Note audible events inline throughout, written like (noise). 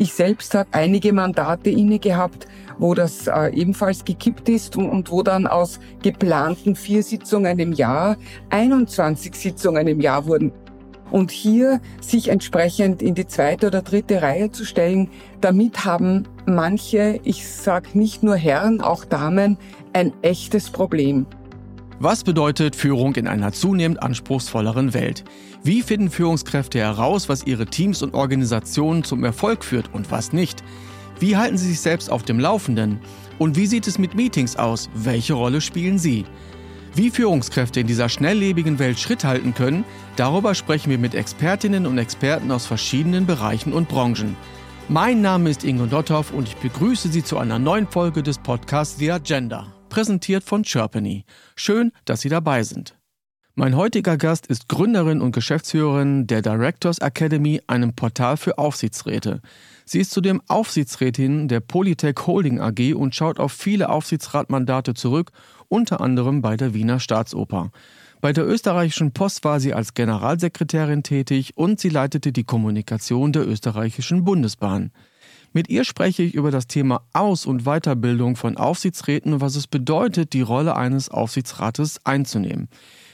Ich selbst habe einige Mandate inne gehabt, wo das äh, ebenfalls gekippt ist und, und, wo dann aus geplanten vier Sitzungen im Jahr 21 Sitzungen im Jahr wurden. Und hier sich entsprechend in die zweite oder dritte Reihe zu stellen, damit haben manche, ich sage nicht nur Herren, auch Damen, ein echtes Problem. Was bedeutet Führung in einer zunehmend anspruchsvolleren Welt? Wie finden Führungskräfte heraus, was ihre Teams und Organisationen zum Erfolg führt und was nicht? Wie halten sie sich selbst auf dem Laufenden? Und wie sieht es mit Meetings aus? Welche Rolle spielen sie? Wie Führungskräfte in dieser schnelllebigen Welt Schritt halten können, darüber sprechen wir mit Expertinnen und Experten aus verschiedenen Bereichen und Branchen. Mein Name ist Ingo Dotthoff und ich begrüße Sie zu einer neuen Folge des Podcasts The Agenda präsentiert von Chirpany. Schön, dass Sie dabei sind. Mein heutiger Gast ist Gründerin und Geschäftsführerin der Directors Academy, einem Portal für Aufsichtsräte. Sie ist zudem Aufsichtsrätin der Polytech Holding AG und schaut auf viele Aufsichtsratmandate zurück, unter anderem bei der Wiener Staatsoper. Bei der österreichischen Post war sie als Generalsekretärin tätig und sie leitete die Kommunikation der österreichischen Bundesbahn. Mit ihr spreche ich über das Thema Aus- und Weiterbildung von Aufsichtsräten und was es bedeutet, die Rolle eines Aufsichtsrates einzunehmen.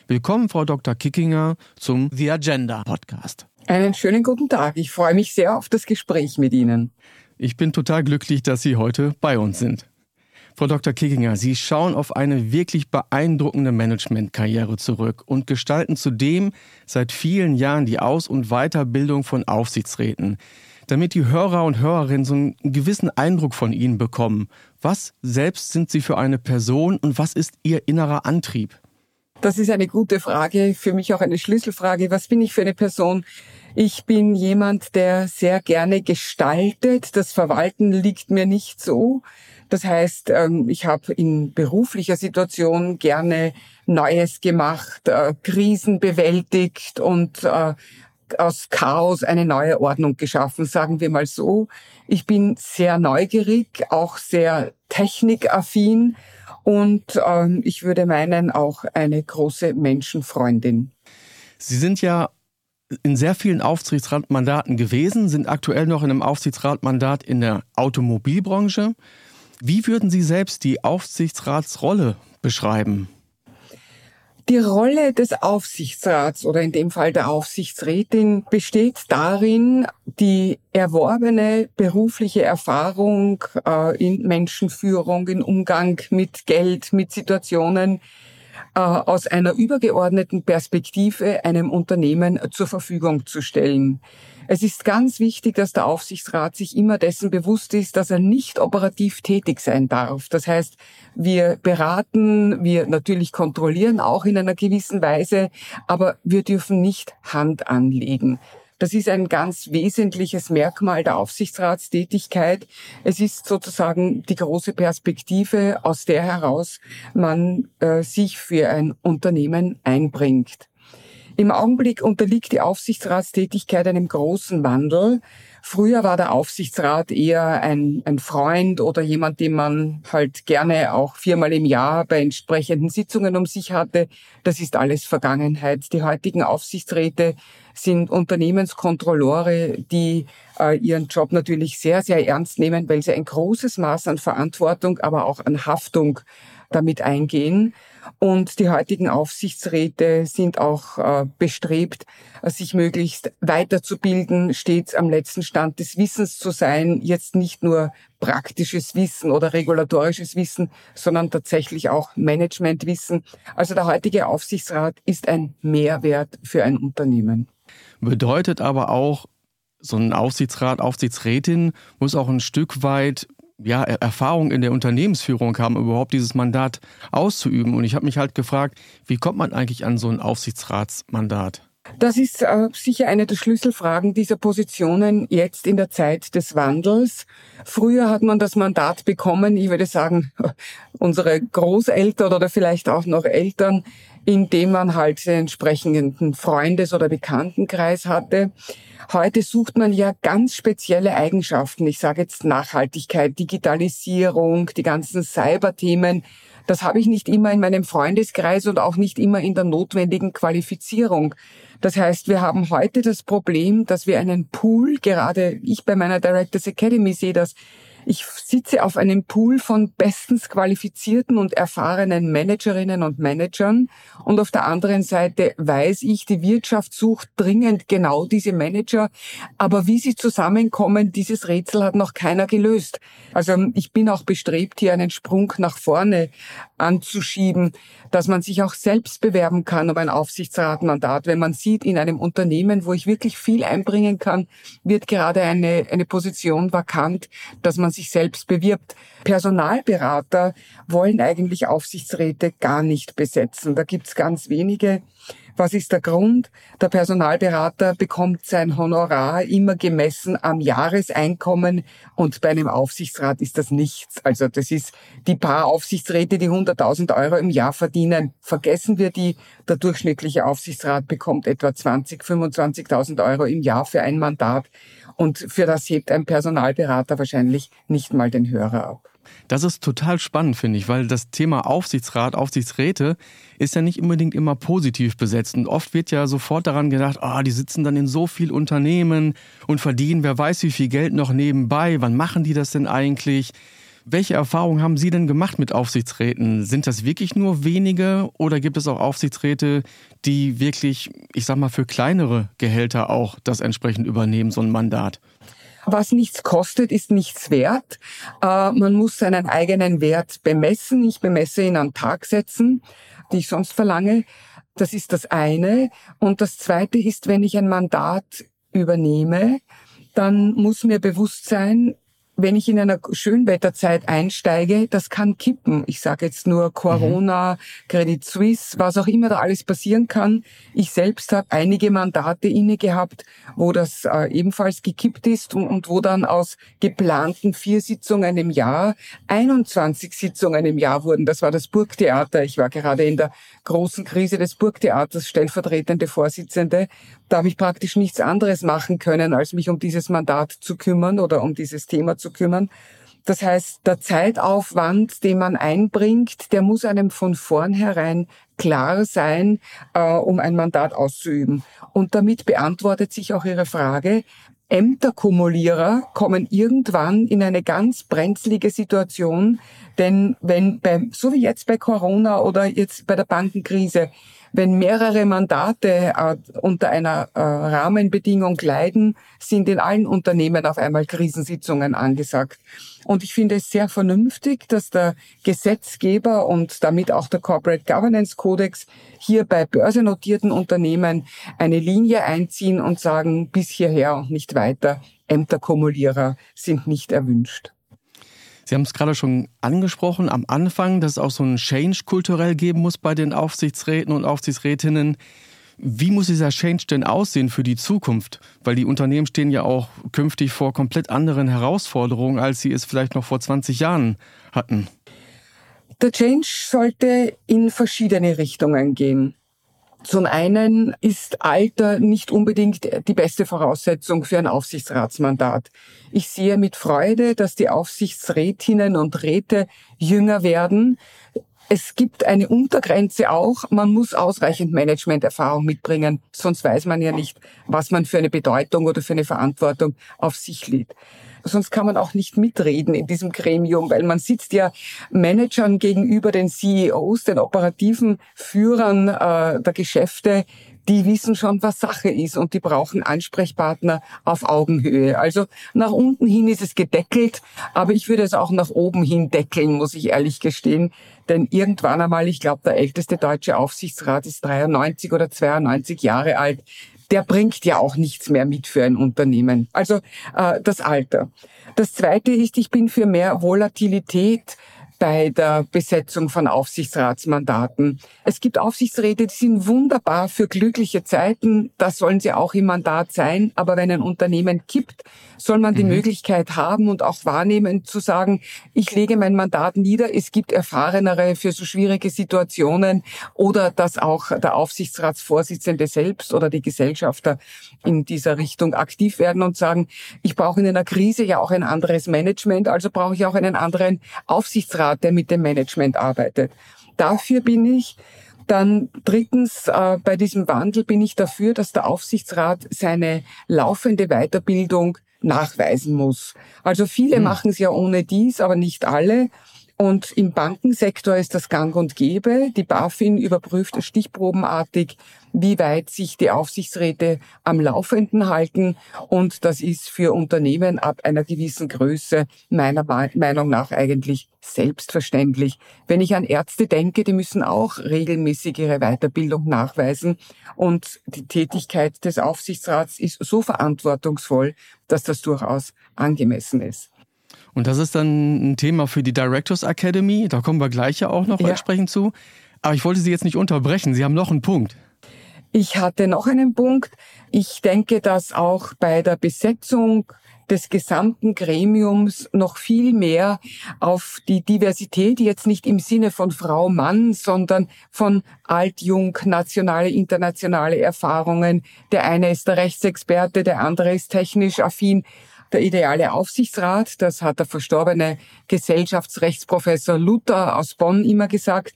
Willkommen, Frau Dr. Kickinger, zum The Agenda Podcast. Einen schönen guten Tag. Ich freue mich sehr auf das Gespräch mit Ihnen. Ich bin total glücklich, dass Sie heute bei uns sind. Frau Dr. Kickinger, Sie schauen auf eine wirklich beeindruckende Managementkarriere zurück und gestalten zudem seit vielen Jahren die Aus- und Weiterbildung von Aufsichtsräten damit die Hörer und Hörerinnen so einen gewissen Eindruck von Ihnen bekommen. Was selbst sind Sie für eine Person und was ist Ihr innerer Antrieb? Das ist eine gute Frage, für mich auch eine Schlüsselfrage. Was bin ich für eine Person? Ich bin jemand, der sehr gerne gestaltet. Das Verwalten liegt mir nicht so. Das heißt, ähm, ich habe in beruflicher Situation gerne Neues gemacht, äh, Krisen bewältigt und aus Chaos eine neue Ordnung geschaffen, sagen wir mal so. Ich bin sehr neugierig, auch sehr technikaffin und ähm, ich würde meinen, auch eine große Menschenfreundin. Sie sind ja in sehr vielen Aufsichtsratmandaten gewesen, sind aktuell noch in einem Aufsichtsratmandat in der Automobilbranche. Wie würden Sie selbst die Aufsichtsratsrolle beschreiben? Die Rolle des Aufsichtsrats oder in dem Fall der Aufsichtsrätin besteht darin, die erworbene berufliche Erfahrung äh, in Menschenführung, in Umgang mit Geld, mit Situationen aus einer übergeordneten Perspektive einem Unternehmen zur Verfügung zu stellen. Es ist ganz wichtig, dass der Aufsichtsrat sich immer dessen bewusst ist, dass er nicht operativ tätig sein darf. Das heißt, wir beraten, wir natürlich kontrollieren auch in einer gewissen Weise, aber wir dürfen nicht Hand anlegen. Das ist ein ganz wesentliches Merkmal der Aufsichtsratstätigkeit. Es ist sozusagen die große Perspektive, aus der heraus man äh, sich für ein Unternehmen einbringt. Im Augenblick unterliegt die Aufsichtsratstätigkeit einem großen Wandel. Früher war der Aufsichtsrat eher ein, ein Freund oder jemand, den man halt gerne auch viermal im Jahr bei entsprechenden Sitzungen um sich hatte. Das ist alles Vergangenheit. Die heutigen Aufsichtsräte sind Unternehmenskontrolleure, die äh, ihren Job natürlich sehr, sehr ernst nehmen, weil sie ein großes Maß an Verantwortung, aber auch an Haftung damit eingehen. Und die heutigen Aufsichtsräte sind auch äh, bestrebt, sich möglichst weiterzubilden, stets am letzten Stand des Wissens zu sein, jetzt nicht nur praktisches Wissen oder regulatorisches Wissen, sondern tatsächlich auch Managementwissen. Also der heutige Aufsichtsrat ist ein Mehrwert für ein Unternehmen. Bedeutet aber auch, so ein Aufsichtsrat, Aufsichtsrätin muss auch ein Stück weit ja, Erfahrung in der Unternehmensführung haben, überhaupt dieses Mandat auszuüben. Und ich habe mich halt gefragt, wie kommt man eigentlich an so ein Aufsichtsratsmandat? Das ist äh, sicher eine der Schlüsselfragen dieser Positionen jetzt in der Zeit des Wandels. Früher hat man das Mandat bekommen, ich würde sagen, (laughs) unsere Großeltern oder vielleicht auch noch Eltern, indem man halt den entsprechenden Freundes- oder Bekanntenkreis hatte. Heute sucht man ja ganz spezielle Eigenschaften. Ich sage jetzt Nachhaltigkeit, Digitalisierung, die ganzen Cyberthemen. Das habe ich nicht immer in meinem Freundeskreis und auch nicht immer in der notwendigen Qualifizierung. Das heißt, wir haben heute das Problem, dass wir einen Pool, gerade ich bei meiner Directors Academy sehe das, ich sitze auf einem Pool von bestens qualifizierten und erfahrenen Managerinnen und Managern und auf der anderen Seite weiß ich, die Wirtschaft sucht dringend genau diese Manager, aber wie sie zusammenkommen, dieses Rätsel hat noch keiner gelöst. Also ich bin auch bestrebt, hier einen Sprung nach vorne anzuschieben, dass man sich auch selbst bewerben kann um ein Aufsichtsratmandat. Wenn man sieht, in einem Unternehmen, wo ich wirklich viel einbringen kann, wird gerade eine, eine Position vakant, dass man sich selbst bewirbt. Personalberater wollen eigentlich Aufsichtsräte gar nicht besetzen. Da gibt's ganz wenige. Was ist der Grund? Der Personalberater bekommt sein Honorar immer gemessen am Jahreseinkommen und bei einem Aufsichtsrat ist das nichts. Also das ist die paar Aufsichtsräte, die 100.000 Euro im Jahr verdienen. Vergessen wir die. Der durchschnittliche Aufsichtsrat bekommt etwa 20, 25.000 Euro im Jahr für ein Mandat und für das hebt ein Personalberater wahrscheinlich nicht mal den Hörer ab. Das ist total spannend, finde ich, weil das Thema Aufsichtsrat, Aufsichtsräte ist ja nicht unbedingt immer positiv besetzt. Und oft wird ja sofort daran gedacht, ah, oh, die sitzen dann in so viel Unternehmen und verdienen wer weiß wie viel Geld noch nebenbei. Wann machen die das denn eigentlich? Welche Erfahrungen haben Sie denn gemacht mit Aufsichtsräten? Sind das wirklich nur wenige oder gibt es auch Aufsichtsräte, die wirklich, ich sag mal, für kleinere Gehälter auch das entsprechend übernehmen, so ein Mandat? Was nichts kostet, ist nichts wert. Äh, man muss seinen eigenen Wert bemessen. Ich bemesse ihn an Tagsätzen, die ich sonst verlange. Das ist das eine. Und das zweite ist, wenn ich ein Mandat übernehme, dann muss mir bewusst sein, wenn ich in einer Schönwetterzeit einsteige, das kann kippen. Ich sage jetzt nur Corona, mhm. Credit Suisse, was auch immer da alles passieren kann. Ich selbst habe einige Mandate inne gehabt, wo das äh, ebenfalls gekippt ist und, und, wo dann aus geplanten vier Sitzungen im Jahr 21 Sitzungen im Jahr wurden. Das war das Burgtheater. Ich war gerade in der großen Krise des Burgtheaters stellvertretende Vorsitzende. Da habe ich praktisch nichts anderes machen können, als mich um dieses Mandat zu kümmern oder um dieses Thema zu kümmern. Das heißt, der Zeitaufwand, den man einbringt, der muss einem von vornherein klar sein, äh, um ein Mandat auszuüben. Und damit beantwortet sich auch Ihre Frage, Ämterkumulierer kommen irgendwann in eine ganz brenzlige Situation, denn wenn bei, so wie jetzt bei Corona oder jetzt bei der Bankenkrise, wenn mehrere Mandate äh, unter einer äh, Rahmenbedingung leiden, sind in allen Unternehmen auf einmal Krisensitzungen angesagt. Und ich finde es sehr vernünftig, dass der Gesetzgeber und damit auch der Corporate Governance Codex hier bei börsennotierten Unternehmen eine Linie einziehen und sagen, bis hierher und nicht weiter. Ämterkumulierer sind nicht erwünscht. Sie haben es gerade schon angesprochen am Anfang, dass es auch so einen Change kulturell geben muss bei den Aufsichtsräten und Aufsichtsrätinnen. Wie muss dieser Change denn aussehen für die Zukunft? Weil die Unternehmen stehen ja auch künftig vor komplett anderen Herausforderungen, als sie es vielleicht noch vor 20 Jahren hatten. Der Change sollte in verschiedene Richtungen gehen. Zum einen ist Alter nicht unbedingt die beste Voraussetzung für ein Aufsichtsratsmandat. Ich sehe mit Freude, dass die Aufsichtsrätinnen und Räte jünger werden. Es gibt eine Untergrenze auch. Man muss ausreichend Managementerfahrung mitbringen, sonst weiß man ja nicht, was man für eine Bedeutung oder für eine Verantwortung auf sich lädt sonst kann man auch nicht mitreden in diesem Gremium, weil man sitzt ja Managern gegenüber den CEOs, den operativen Führern äh, der Geschäfte, die wissen schon, was Sache ist und die brauchen Ansprechpartner auf Augenhöhe. Also nach unten hin ist es gedeckelt, aber ich würde es auch nach oben hin deckeln, muss ich ehrlich gestehen. Denn irgendwann einmal, ich glaube, der älteste deutsche Aufsichtsrat ist 93 oder 92 Jahre alt der bringt ja auch nichts mehr mit für ein Unternehmen. Also äh, das Alter. Das Zweite ist, ich bin für mehr Volatilität bei der Besetzung von Aufsichtsratsmandaten. Es gibt Aufsichtsräte, die sind wunderbar für glückliche Zeiten. Das sollen sie auch im Mandat sein. Aber wenn ein Unternehmen kippt, soll man die mhm. Möglichkeit haben und auch wahrnehmen zu sagen, ich lege mein Mandat nieder. Es gibt Erfahrenere für so schwierige Situationen oder dass auch der Aufsichtsratsvorsitzende selbst oder die Gesellschafter in dieser Richtung aktiv werden und sagen, ich brauche in einer Krise ja auch ein anderes Management, also brauche ich auch einen anderen Aufsichtsrat Aufsichtsrat, der mit dem Management arbeitet. Dafür bin ich. Dann drittens, äh, bei diesem Wandel bin ich dafür, dass der Aufsichtsrat seine laufende Weiterbildung nachweisen muss. Also viele mhm. machen es ja ohne dies, aber nicht alle. Und im Bankensektor ist das gang und gäbe. Die BaFin überprüft stichprobenartig, wie weit sich die Aufsichtsräte am Laufenden halten. Und das ist für Unternehmen ab einer gewissen Größe meiner Meinung nach eigentlich selbstverständlich. Wenn ich an Ärzte denke, die müssen auch regelmäßig ihre Weiterbildung nachweisen. Und die Tätigkeit des Aufsichtsrats ist so verantwortungsvoll, dass das durchaus angemessen ist. Und das ist dann ein Thema für die Directors Academy. Da kommen wir gleich ja auch noch ja. entsprechend zu. Aber ich wollte Sie jetzt nicht unterbrechen. Sie haben noch einen Punkt. Ich hatte noch einen Punkt. Ich denke, dass auch bei der Besetzung des gesamten Gremiums noch viel mehr auf die Diversität, jetzt nicht im Sinne von Frau, Mann, sondern von alt, jung, nationale, internationale Erfahrungen. Der eine ist der Rechtsexperte, der andere ist technisch affin der ideale Aufsichtsrat, das hat der verstorbene Gesellschaftsrechtsprofessor Luther aus Bonn immer gesagt,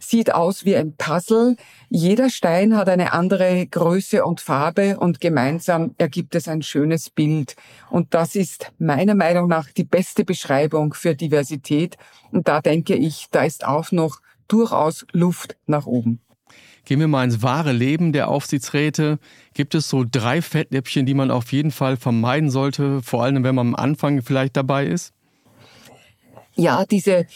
sieht aus wie ein Puzzle. Jeder Stein hat eine andere Größe und Farbe und gemeinsam ergibt es ein schönes Bild. Und das ist meiner Meinung nach die beste Beschreibung für Diversität. Und da denke ich, da ist auch noch durchaus Luft nach oben. Gehen wir mal ins wahre Leben der Aufsichtsräte. Gibt es so drei Fettnäpfchen, die man auf jeden Fall vermeiden sollte, vor allem wenn man am Anfang vielleicht dabei ist? Ja, diese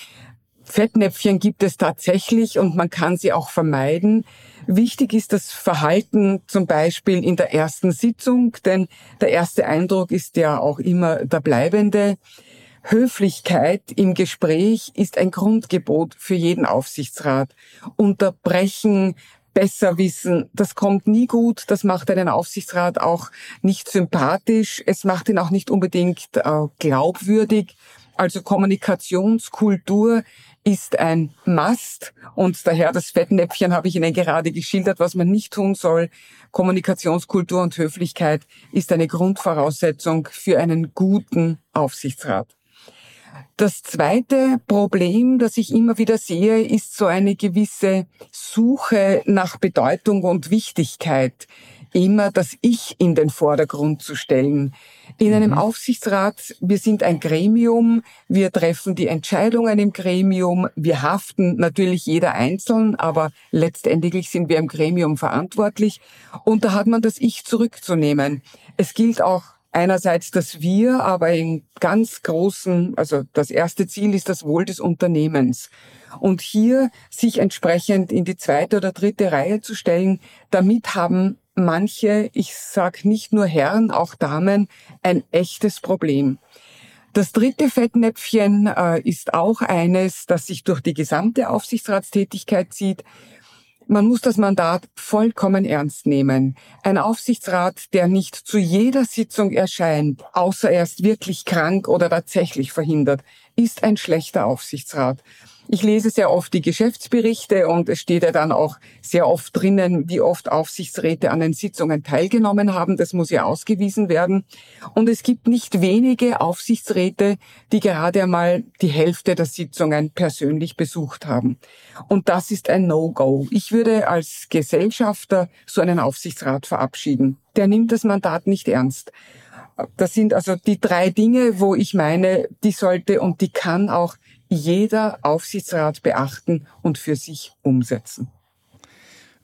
Fettnäpfchen gibt es tatsächlich und man kann sie auch vermeiden. Wichtig ist das Verhalten zum Beispiel in der ersten Sitzung, denn der erste Eindruck ist ja auch immer der bleibende. Höflichkeit im Gespräch ist ein Grundgebot für jeden Aufsichtsrat. Unterbrechen, besser wissen, das kommt nie gut, das macht einen Aufsichtsrat auch nicht sympathisch, es macht ihn auch nicht unbedingt äh, glaubwürdig. Also Kommunikationskultur ist ein Must und daher das Fettnäpfchen habe ich Ihnen gerade geschildert, was man nicht tun soll. Kommunikationskultur und Höflichkeit ist eine Grundvoraussetzung für einen guten Aufsichtsrat. Das zweite Problem, das ich immer wieder sehe, ist so eine gewisse Suche nach Bedeutung und Wichtigkeit, immer das Ich in den Vordergrund zu stellen. In einem mhm. Aufsichtsrat, wir sind ein Gremium, wir treffen die Entscheidungen im Gremium, wir haften natürlich jeder einzeln, aber letztendlich sind wir im Gremium verantwortlich und da hat man das Ich zurückzunehmen. Es gilt auch einerseits das Wir, aber in ganz großen, also das erste Ziel ist das Wohl des Unternehmens. Und hier sich entsprechend in die zweite oder dritte Reihe zu stellen, damit haben manche, ich sag nicht nur Herren, auch Damen, ein echtes Problem. Das dritte Fettnäpfchen äh, ist auch eines, das sich durch die gesamte Aufsichtsratstätigkeit zieht. Man muss das Mandat vollkommen ernst nehmen. Ein Aufsichtsrat, der nicht zu jeder Sitzung erscheint, außer er ist wirklich krank oder tatsächlich verhindert, ist ein schlechter Aufsichtsrat. Ich lese sehr oft die Geschäftsberichte und es steht ja dann auch sehr oft drinnen, wie oft Aufsichtsräte an den Sitzungen teilgenommen haben. Das muss ja ausgewiesen werden. Und es gibt nicht wenige Aufsichtsräte, die gerade einmal die Hälfte der Sitzungen persönlich besucht haben. Und das ist ein No-Go. Ich würde als Gesellschafter so einen Aufsichtsrat verabschieden. Der nimmt das Mandat nicht ernst. Das sind also die drei Dinge, wo ich meine, die sollte und die kann auch jeder Aufsichtsrat beachten und für sich umsetzen.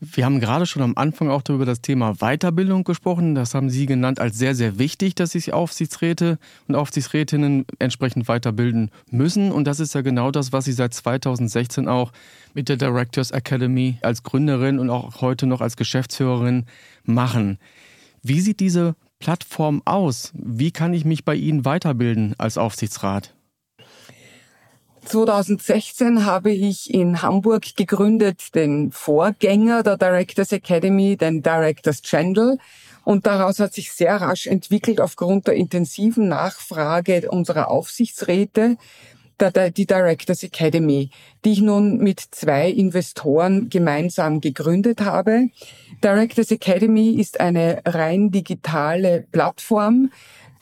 Wir haben gerade schon am Anfang auch darüber das Thema Weiterbildung gesprochen. Das haben Sie genannt als sehr, sehr wichtig, dass sich Aufsichtsräte und Aufsichtsrätinnen entsprechend weiterbilden müssen. Und das ist ja genau das, was Sie seit 2016 auch mit der Directors Academy als Gründerin und auch heute noch als Geschäftsführerin machen. Wie sieht diese Plattform aus? Wie kann ich mich bei Ihnen weiterbilden als Aufsichtsrat? 2016 habe ich in Hamburg gegründet den Vorgänger der Directors Academy, den Directors Channel. Und daraus hat sich sehr rasch entwickelt aufgrund der intensiven Nachfrage unserer Aufsichtsräte die Directors Academy, die ich nun mit zwei Investoren gemeinsam gegründet habe. Directors Academy ist eine rein digitale Plattform,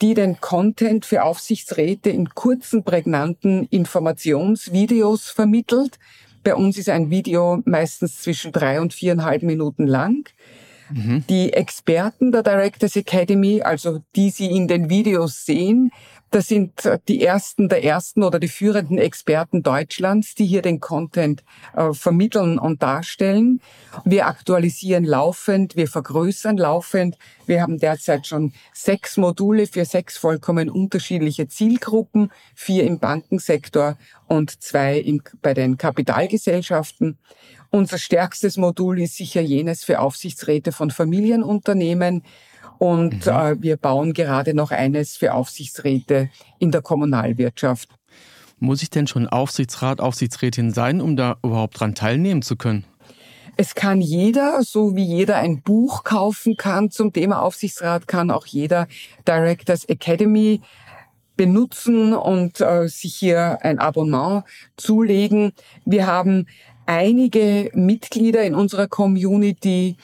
die den Content für Aufsichtsräte in kurzen, prägnanten Informationsvideos vermittelt. Bei uns ist ein Video meistens zwischen drei und viereinhalb Minuten lang. Mhm. Die Experten der Directors Academy, also die Sie in den Videos sehen, das sind die ersten der ersten oder die führenden Experten Deutschlands, die hier den Content äh, vermitteln und darstellen. Wir aktualisieren laufend, wir vergrößern laufend. Wir haben derzeit schon sechs Module für sechs vollkommen unterschiedliche Zielgruppen, vier im Bankensektor und zwei im, bei den Kapitalgesellschaften. Unser stärkstes Modul ist sicher jenes für Aufsichtsräte von Familienunternehmen. Und mhm. äh, wir bauen gerade noch eines für Aufsichtsräte in der Kommunalwirtschaft. Muss ich denn schon Aufsichtsrat, Aufsichtsrätin sein, um da überhaupt dran teilnehmen zu können? Es kann jeder, so wie jeder ein Buch kaufen kann zum Thema Aufsichtsrat, kann auch jeder Directors Academy benutzen und äh, sich hier ein Abonnement zulegen. Wir haben einige Mitglieder in unserer Community,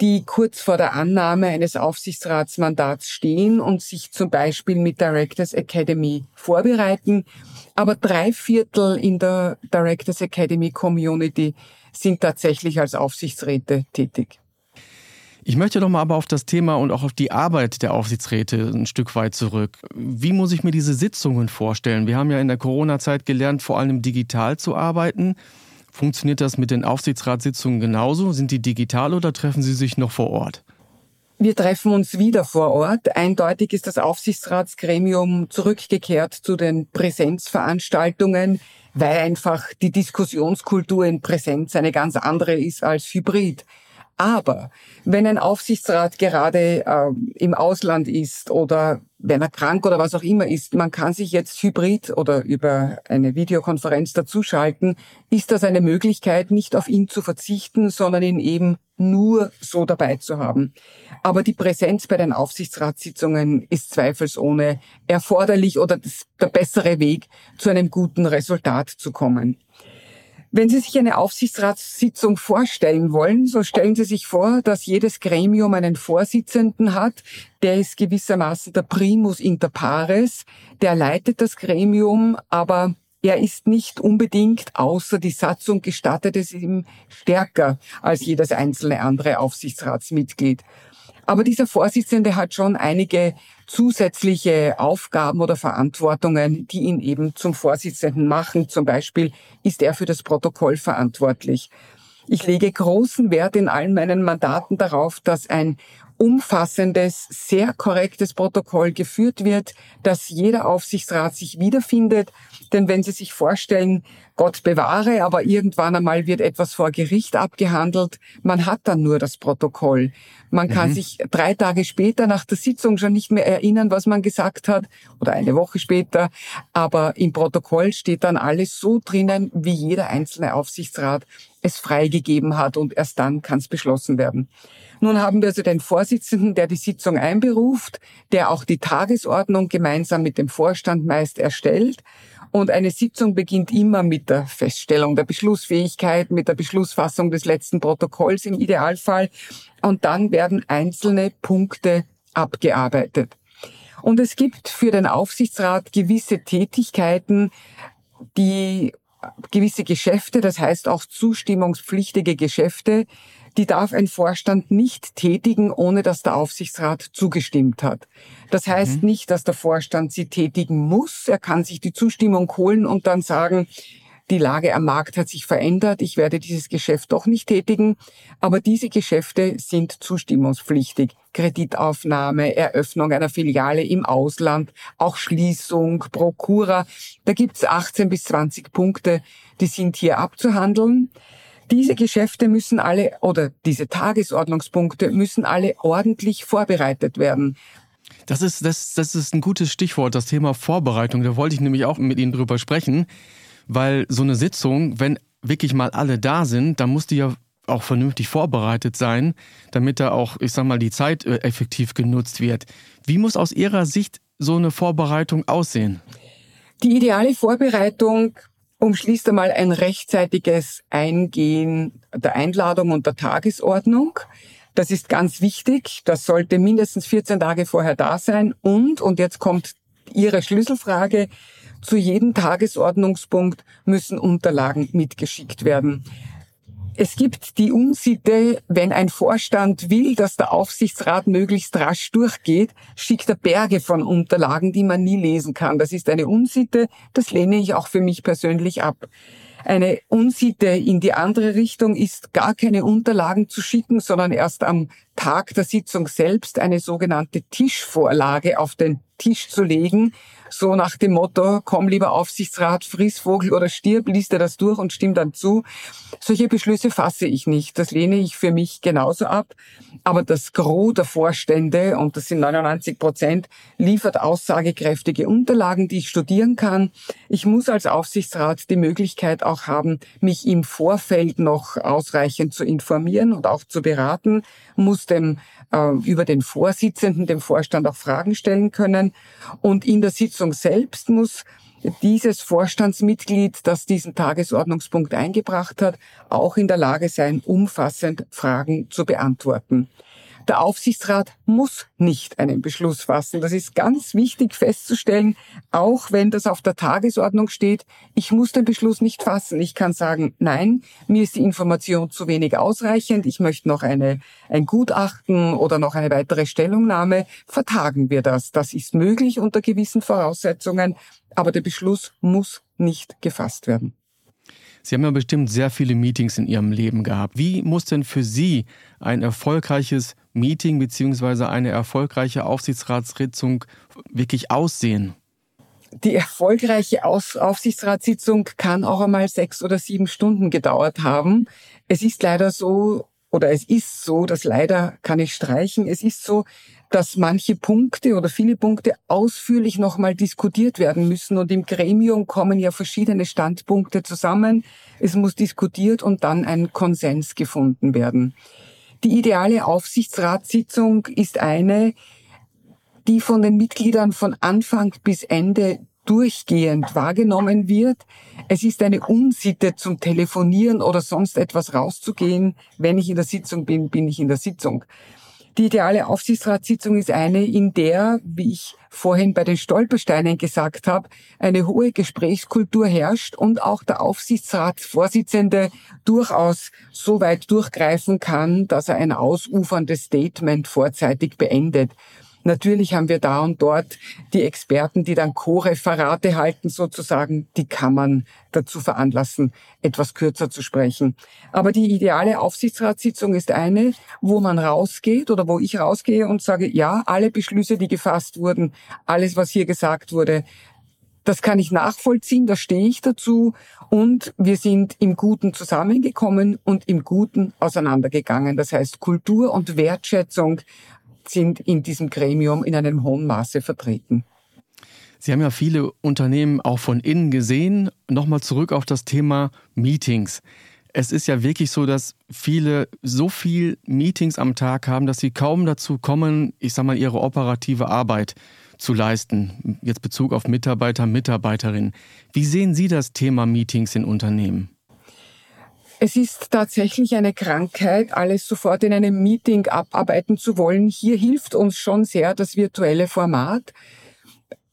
die kurz vor der Annahme eines Aufsichtsratsmandats stehen und sich zum Beispiel mit Directors Academy vorbereiten. Aber drei Viertel in der Directors Academy Community sind tatsächlich als Aufsichtsräte tätig. Ich möchte noch mal aber auf das Thema und auch auf die Arbeit der Aufsichtsräte ein Stück weit zurück. Wie muss ich mir diese Sitzungen vorstellen? Wir haben ja in der Corona-Zeit gelernt, vor allem digital zu arbeiten. Funktioniert das mit den Aufsichtsratssitzungen genauso? Sind die digital oder treffen Sie sich noch vor Ort? Wir treffen uns wieder vor Ort. Eindeutig ist das Aufsichtsratsgremium zurückgekehrt zu den Präsenzveranstaltungen, weil einfach die Diskussionskultur in Präsenz eine ganz andere ist als hybrid. Aber wenn ein Aufsichtsrat gerade äh, im Ausland ist oder wenn er krank oder was auch immer ist, man kann sich jetzt hybrid oder über eine Videokonferenz dazuschalten, ist das eine Möglichkeit, nicht auf ihn zu verzichten, sondern ihn eben nur so dabei zu haben. Aber die Präsenz bei den Aufsichtsratssitzungen ist zweifelsohne erforderlich oder der bessere Weg, zu einem guten Resultat zu kommen. Wenn Sie sich eine Aufsichtsratssitzung vorstellen wollen, so stellen Sie sich vor, dass jedes Gremium einen Vorsitzenden hat, der ist gewissermaßen der Primus inter pares, der leitet das Gremium, aber er ist nicht unbedingt, außer die Satzung gestattet es ihm, stärker als jedes einzelne andere Aufsichtsratsmitglied. Aber dieser Vorsitzende hat schon einige zusätzliche Aufgaben oder Verantwortungen, die ihn eben zum Vorsitzenden machen. Zum Beispiel ist er für das Protokoll verantwortlich. Ich lege großen Wert in allen meinen Mandaten darauf, dass ein umfassendes, sehr korrektes Protokoll geführt wird, dass jeder Aufsichtsrat sich wiederfindet. Denn wenn Sie sich vorstellen, Gott bewahre, aber irgendwann einmal wird etwas vor Gericht abgehandelt, man hat dann nur das Protokoll. Man kann mhm. sich drei Tage später nach der Sitzung schon nicht mehr erinnern, was man gesagt hat, oder eine Woche später, aber im Protokoll steht dann alles so drinnen, wie jeder einzelne Aufsichtsrat es freigegeben hat und erst dann kann es beschlossen werden. Nun haben wir also den Vorsitzenden, der die Sitzung einberuft, der auch die Tagesordnung gemeinsam mit dem Vorstand meist erstellt. Und eine Sitzung beginnt immer mit der Feststellung der Beschlussfähigkeit, mit der Beschlussfassung des letzten Protokolls im Idealfall. Und dann werden einzelne Punkte abgearbeitet. Und es gibt für den Aufsichtsrat gewisse Tätigkeiten, die gewisse Geschäfte, das heißt auch zustimmungspflichtige Geschäfte, die darf ein Vorstand nicht tätigen, ohne dass der Aufsichtsrat zugestimmt hat. Das heißt mhm. nicht, dass der Vorstand sie tätigen muss. Er kann sich die Zustimmung holen und dann sagen, die Lage am Markt hat sich verändert, ich werde dieses Geschäft doch nicht tätigen. Aber diese Geschäfte sind zustimmungspflichtig. Kreditaufnahme, Eröffnung einer Filiale im Ausland, auch Schließung, Prokura. Da gibt's 18 bis 20 Punkte, die sind hier abzuhandeln. Diese Geschäfte müssen alle oder diese Tagesordnungspunkte müssen alle ordentlich vorbereitet werden. Das ist, das, das ist ein gutes Stichwort, das Thema Vorbereitung. Da wollte ich nämlich auch mit Ihnen drüber sprechen, weil so eine Sitzung, wenn wirklich mal alle da sind, dann muss die ja auch vernünftig vorbereitet sein, damit da auch, ich sag mal, die Zeit äh, effektiv genutzt wird. Wie muss aus Ihrer Sicht so eine Vorbereitung aussehen? Die ideale Vorbereitung umschließt einmal ein rechtzeitiges Eingehen der Einladung und der Tagesordnung. Das ist ganz wichtig. Das sollte mindestens 14 Tage vorher da sein. Und, und jetzt kommt Ihre Schlüsselfrage, zu jedem Tagesordnungspunkt müssen Unterlagen mitgeschickt werden. Es gibt die Unsitte, wenn ein Vorstand will, dass der Aufsichtsrat möglichst rasch durchgeht, schickt er Berge von Unterlagen, die man nie lesen kann. Das ist eine Unsitte, das lehne ich auch für mich persönlich ab. Eine Unsitte in die andere Richtung ist, gar keine Unterlagen zu schicken, sondern erst am Tag der Sitzung selbst eine sogenannte Tischvorlage auf den Tisch zu legen, so nach dem Motto, komm lieber Aufsichtsrat, friss Vogel oder stirb, liest er das durch und stimmt dann zu. Solche Beschlüsse fasse ich nicht. Das lehne ich für mich genauso ab. Aber das Gros der Vorstände, und das sind 99 Prozent, liefert aussagekräftige Unterlagen, die ich studieren kann. Ich muss als Aufsichtsrat die Möglichkeit auch haben, mich im Vorfeld noch ausreichend zu informieren und auch zu beraten, muss dem äh, über den Vorsitzenden, dem Vorstand auch Fragen stellen können. Und in der Sitzung selbst muss dieses Vorstandsmitglied, das diesen Tagesordnungspunkt eingebracht hat, auch in der Lage sein, umfassend Fragen zu beantworten. Der Aufsichtsrat muss nicht einen Beschluss fassen. Das ist ganz wichtig festzustellen, auch wenn das auf der Tagesordnung steht. Ich muss den Beschluss nicht fassen. Ich kann sagen, nein, mir ist die Information zu wenig ausreichend. Ich möchte noch eine, ein Gutachten oder noch eine weitere Stellungnahme. Vertagen wir das. Das ist möglich unter gewissen Voraussetzungen, aber der Beschluss muss nicht gefasst werden. Sie haben ja bestimmt sehr viele Meetings in Ihrem Leben gehabt. Wie muss denn für Sie ein erfolgreiches Meeting beziehungsweise eine erfolgreiche Aufsichtsratssitzung wirklich aussehen? Die erfolgreiche Aufsichtsratssitzung kann auch einmal sechs oder sieben Stunden gedauert haben. Es ist leider so, oder es ist so, dass leider kann ich streichen, es ist so, dass manche Punkte oder viele Punkte ausführlich nochmal diskutiert werden müssen. Und im Gremium kommen ja verschiedene Standpunkte zusammen. Es muss diskutiert und dann ein Konsens gefunden werden. Die ideale Aufsichtsratssitzung ist eine, die von den Mitgliedern von Anfang bis Ende durchgehend wahrgenommen wird. Es ist eine Unsitte zum Telefonieren oder sonst etwas rauszugehen. Wenn ich in der Sitzung bin, bin ich in der Sitzung. Die ideale Aufsichtsratssitzung ist eine, in der, wie ich vorhin bei den Stolpersteinen gesagt habe, eine hohe Gesprächskultur herrscht und auch der Aufsichtsratsvorsitzende durchaus so weit durchgreifen kann, dass er ein ausuferndes Statement vorzeitig beendet. Natürlich haben wir da und dort die Experten, die dann Co-Referate halten sozusagen, die kann man dazu veranlassen, etwas kürzer zu sprechen. Aber die ideale Aufsichtsratssitzung ist eine, wo man rausgeht oder wo ich rausgehe und sage, ja, alle Beschlüsse, die gefasst wurden, alles, was hier gesagt wurde, das kann ich nachvollziehen, da stehe ich dazu und wir sind im Guten zusammengekommen und im Guten auseinandergegangen. Das heißt, Kultur und Wertschätzung sind in diesem Gremium in einem hohen Maße vertreten. Sie haben ja viele Unternehmen auch von innen gesehen. Nochmal zurück auf das Thema Meetings. Es ist ja wirklich so, dass viele so viel Meetings am Tag haben, dass sie kaum dazu kommen, ich sag mal, ihre operative Arbeit zu leisten. Jetzt Bezug auf Mitarbeiter, Mitarbeiterinnen. Wie sehen Sie das Thema Meetings in Unternehmen? Es ist tatsächlich eine Krankheit, alles sofort in einem Meeting abarbeiten zu wollen. Hier hilft uns schon sehr das virtuelle Format.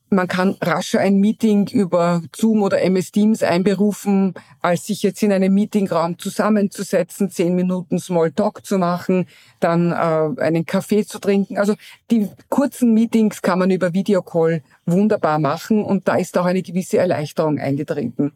Man kann rascher ein Meeting über Zoom oder MS Teams einberufen, als sich jetzt in einem Meetingraum zusammenzusetzen, zehn Minuten Smalltalk zu machen, dann äh, einen Kaffee zu trinken. Also die kurzen Meetings kann man über Videocall wunderbar machen und da ist auch eine gewisse Erleichterung eingetreten.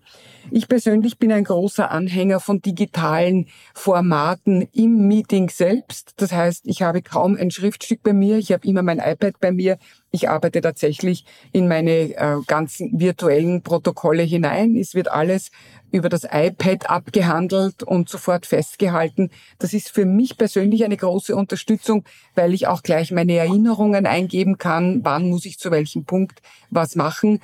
Ich persönlich bin ein großer Anhänger von digitalen Formaten im Meeting selbst. Das heißt, ich habe kaum ein Schriftstück bei mir, ich habe immer mein iPad bei mir. Ich arbeite tatsächlich in meine äh, ganzen virtuellen Protokolle hinein. Es wird alles über das iPad abgehandelt und sofort festgehalten. Das ist für mich persönlich eine große Unterstützung, weil ich auch gleich meine Erinnerungen eingeben kann, wann muss ich zu welchem Punkt was machen.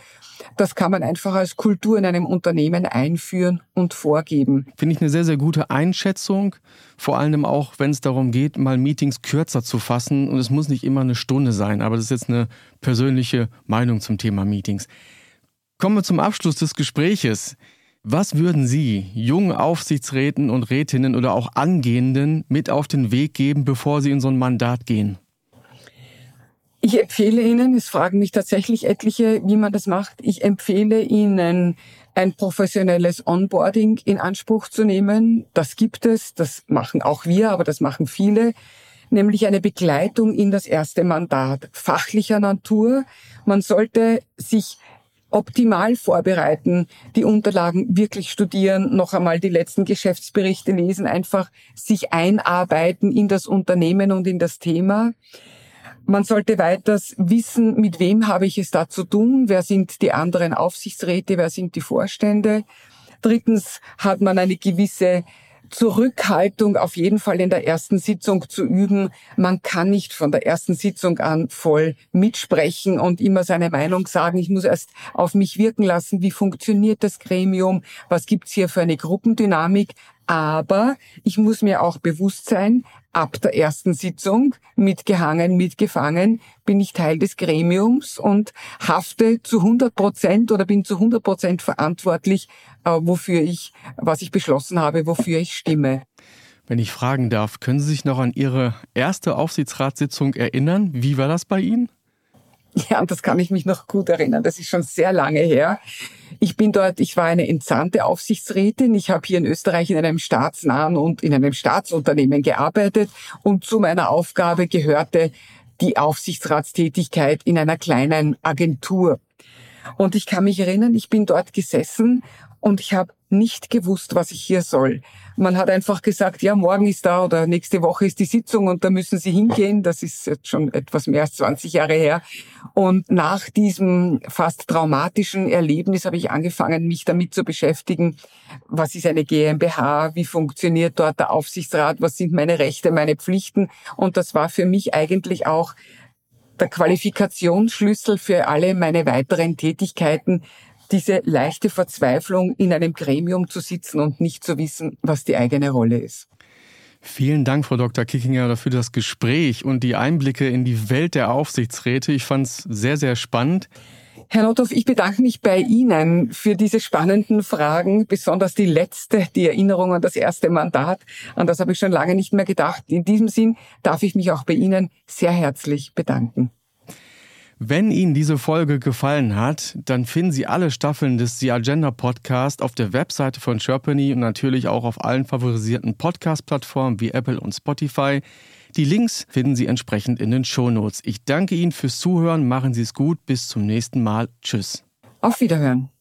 Das kann man einfach als Kultur in einem Unternehmen einführen und vorgeben. Finde ich eine sehr, sehr gute Einschätzung. Vor allem auch, wenn es darum geht, mal Meetings kürzer zu fassen. Und es muss nicht immer eine Stunde sein, aber das ist jetzt eine persönliche Meinung zum Thema Meetings. Kommen wir zum Abschluss des Gespräches. Was würden Sie jungen Aufsichtsräten und Rätinnen oder auch Angehenden mit auf den Weg geben, bevor sie in so ein Mandat gehen? Ich empfehle Ihnen, es fragen mich tatsächlich etliche, wie man das macht, ich empfehle Ihnen, ein professionelles Onboarding in Anspruch zu nehmen. Das gibt es, das machen auch wir, aber das machen viele, nämlich eine Begleitung in das erste Mandat fachlicher Natur. Man sollte sich optimal vorbereiten, die Unterlagen wirklich studieren, noch einmal die letzten Geschäftsberichte lesen, einfach sich einarbeiten in das Unternehmen und in das Thema. Man sollte weiters wissen, mit wem habe ich es da zu tun, wer sind die anderen Aufsichtsräte, wer sind die Vorstände. Drittens hat man eine gewisse Zurückhaltung auf jeden Fall in der ersten Sitzung zu üben. Man kann nicht von der ersten Sitzung an voll mitsprechen und immer seine Meinung sagen. Ich muss erst auf mich wirken lassen, wie funktioniert das Gremium, was gibt's hier für eine Gruppendynamik. Aber ich muss mir auch bewusst sein, ab der ersten Sitzung mitgehangen, mitgefangen, bin ich Teil des Gremiums und hafte zu 100 Prozent oder bin zu 100 Prozent verantwortlich, äh, wofür ich, was ich beschlossen habe, wofür ich stimme. Wenn ich fragen darf, können Sie sich noch an Ihre erste Aufsichtsratssitzung erinnern? Wie war das bei Ihnen? (laughs) Ja, und das kann ich mich noch gut erinnern. Das ist schon sehr lange her. Ich bin dort, ich war eine entsandte Aufsichtsrätin. Ich habe hier in Österreich in einem staatsnahen und in einem Staatsunternehmen gearbeitet und zu meiner Aufgabe gehörte die Aufsichtsratstätigkeit in einer kleinen Agentur. Und ich kann mich erinnern, ich bin dort gesessen und ich habe nicht gewusst, was ich hier soll. Man hat einfach gesagt, ja, morgen ist da oder nächste Woche ist die Sitzung und da müssen Sie hingehen. Das ist jetzt schon etwas mehr als 20 Jahre her. Und nach diesem fast traumatischen Erlebnis habe ich angefangen, mich damit zu beschäftigen, was ist eine GmbH, wie funktioniert dort der Aufsichtsrat, was sind meine Rechte, meine Pflichten. Und das war für mich eigentlich auch der Qualifikationsschlüssel für alle meine weiteren Tätigkeiten, diese leichte Verzweiflung, in einem Gremium zu sitzen und nicht zu wissen, was die eigene Rolle ist. Vielen Dank, Frau Dr. Kickinger, für das Gespräch und die Einblicke in die Welt der Aufsichtsräte. Ich fand es sehr, sehr spannend. Herr Nothoff, ich bedanke mich bei Ihnen für diese spannenden Fragen, besonders die letzte, die Erinnerung an das erste Mandat. An das habe ich schon lange nicht mehr gedacht. In diesem Sinn darf ich mich auch bei Ihnen sehr herzlich bedanken. Wenn Ihnen diese Folge gefallen hat, dann finden Sie alle Staffeln des The Agenda Podcast auf der Webseite von Sherpany und natürlich auch auf allen favorisierten Podcast-Plattformen wie Apple und Spotify. Die Links finden Sie entsprechend in den Shownotes. Ich danke Ihnen fürs Zuhören, machen Sie es gut, bis zum nächsten Mal. Tschüss. Auf Wiederhören.